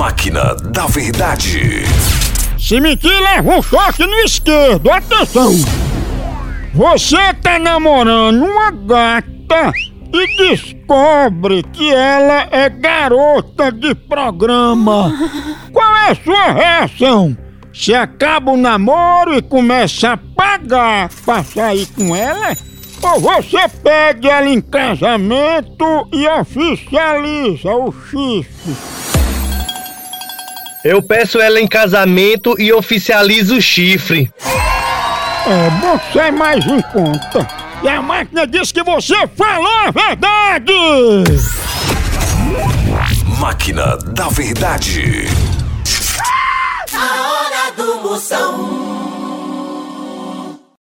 Máquina da Verdade. Se mentir, leva um choque no esquerdo. Atenção! Você tá namorando uma gata e descobre que ela é garota de programa. Qual é a sua reação? Se acaba o namoro e começa a pagar pra sair com ela? Ou você pede ela em casamento e oficializa o chifre? Eu peço ela em casamento e oficializo o chifre. É, você é mais em conta. E a máquina diz que você falou a verdade! Máquina da Verdade. A hora do Moção.